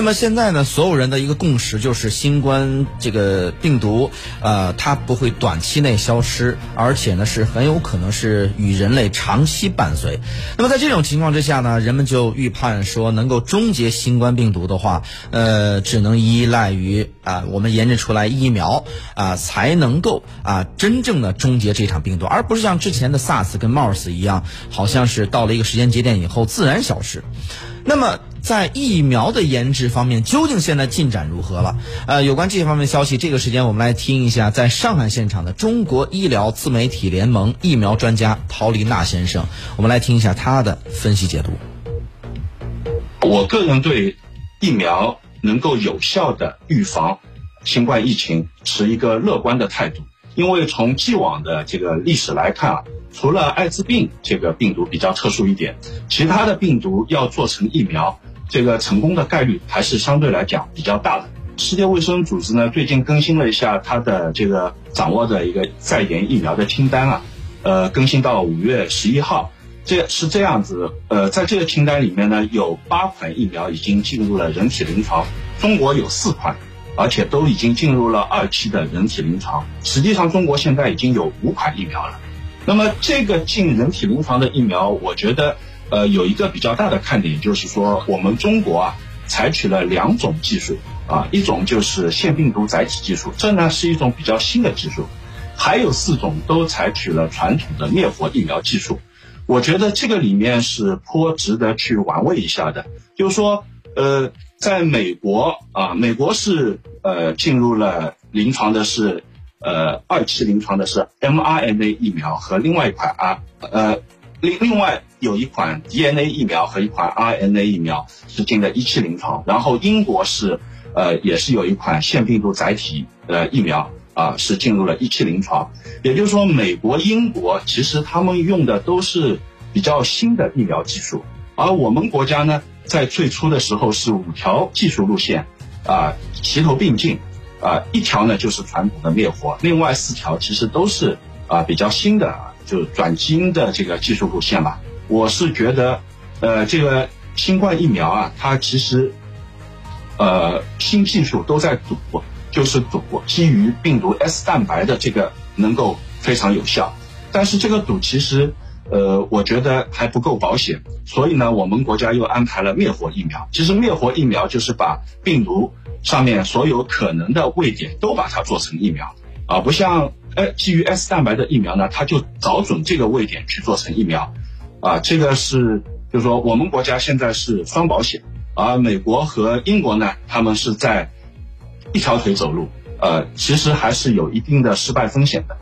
那么现在呢，所有人的一个共识就是，新冠这个病毒，呃，它不会短期内消失，而且呢是很有可能是与人类长期伴随。那么在这种情况之下呢，人们就预判说，能够终结新冠病毒的话，呃，只能依赖于啊，我们研制出来疫苗啊，才能够啊真正的终结这场病毒，而不是像之前的 SARS 跟 MERS 一样，好像是到了一个时间节点以后自然消失。那么，在疫苗的研制方面，究竟现在进展如何了？呃，有关这些方面消息，这个时间我们来听一下在上海现场的中国医疗自媒体联盟疫苗专家陶丽娜先生，我们来听一下他的分析解读。我个人对疫苗能够有效的预防新冠疫情持一个乐观的态度，因为从既往的这个历史来看啊。除了艾滋病这个病毒比较特殊一点，其他的病毒要做成疫苗，这个成功的概率还是相对来讲比较大的。世界卫生组织呢最近更新了一下它的这个掌握的一个在研疫苗的清单啊，呃，更新到五月十一号，这是这样子，呃，在这个清单里面呢有八款疫苗已经进入了人体临床，中国有四款，而且都已经进入了二期的人体临床。实际上，中国现在已经有五款疫苗了。那么这个进人体临床的疫苗，我觉得，呃，有一个比较大的看点，就是说我们中国啊，采取了两种技术啊，一种就是腺病毒载体技术，这呢是一种比较新的技术，还有四种都采取了传统的灭活疫苗技术。我觉得这个里面是颇值得去玩味一下的。就是说，呃，在美国啊，美国是呃进入了临床的是。呃，二期临床的是 mRNA 疫苗和另外一款啊，呃，另另外有一款 DNA 疫苗和一款 RNA 疫苗是进了一期临床，然后英国是呃也是有一款腺病毒载体呃疫苗啊是进入了一期临床，也就是说美国、英国其实他们用的都是比较新的疫苗技术，而我们国家呢在最初的时候是五条技术路线啊齐头并进。啊，一条呢就是传统的灭活，另外四条其实都是啊比较新的，就是转基因的这个技术路线吧。我是觉得，呃，这个新冠疫苗啊，它其实，呃，新技术都在赌，就是赌基于病毒 S 蛋白的这个能够非常有效，但是这个赌其实，呃，我觉得还不够保险，所以呢，我们国家又安排了灭活疫苗。其实灭活疫苗就是把病毒。上面所有可能的位点都把它做成疫苗，啊，不像哎基于 S 蛋白的疫苗呢，它就找准这个位点去做成疫苗，啊，这个是就是说我们国家现在是双保险，而美国和英国呢，他们是在一条腿走路，呃，其实还是有一定的失败风险的。